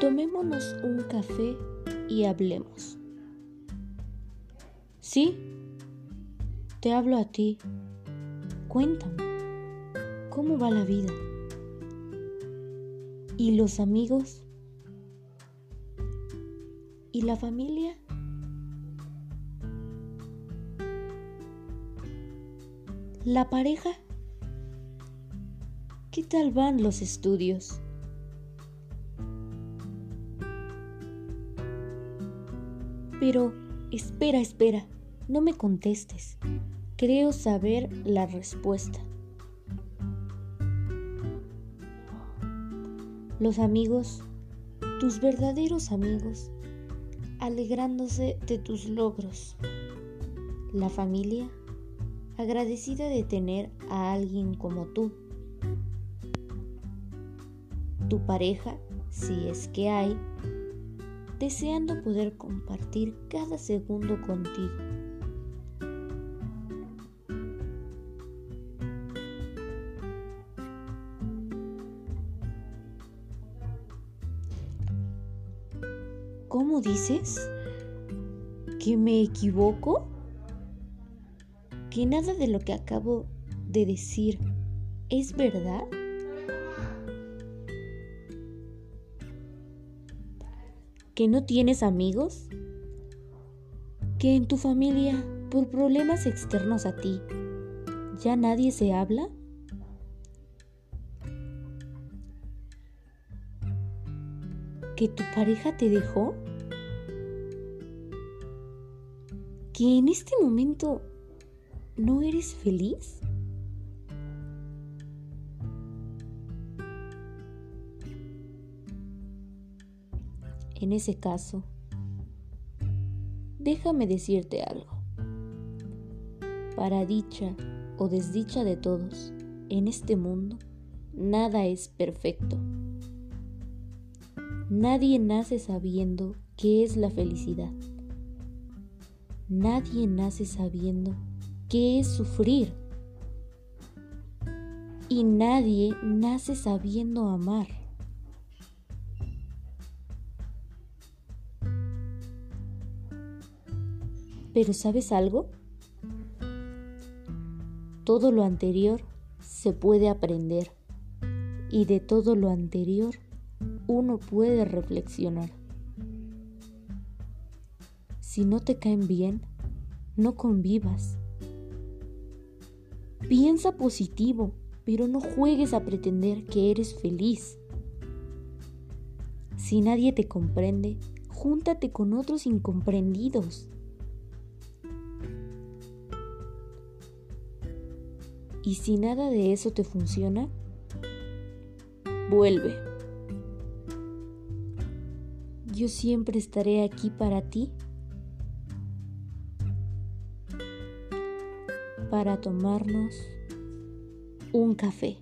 Tomémonos un café y hablemos. ¿Sí? Te hablo a ti. Cuéntame, ¿cómo va la vida? ¿Y los amigos? ¿Y la familia? ¿La pareja? ¿Qué tal van los estudios? Pero, espera, espera, no me contestes. Creo saber la respuesta. Los amigos, tus verdaderos amigos, alegrándose de tus logros. La familia, agradecida de tener a alguien como tú. Tu pareja, si es que hay, deseando poder compartir cada segundo contigo. ¿Cómo dices? ¿Que me equivoco? ¿Que nada de lo que acabo de decir es verdad? Que no tienes amigos, que en tu familia, por problemas externos a ti, ya nadie se habla. ¿Que tu pareja te dejó? ¿Que en este momento no eres feliz? En ese caso, déjame decirte algo. Para dicha o desdicha de todos, en este mundo, nada es perfecto. Nadie nace sabiendo qué es la felicidad. Nadie nace sabiendo qué es sufrir. Y nadie nace sabiendo amar. Pero ¿sabes algo? Todo lo anterior se puede aprender y de todo lo anterior uno puede reflexionar. Si no te caen bien, no convivas. Piensa positivo, pero no juegues a pretender que eres feliz. Si nadie te comprende, júntate con otros incomprendidos. Y si nada de eso te funciona, vuelve. Yo siempre estaré aquí para ti, para tomarnos un café.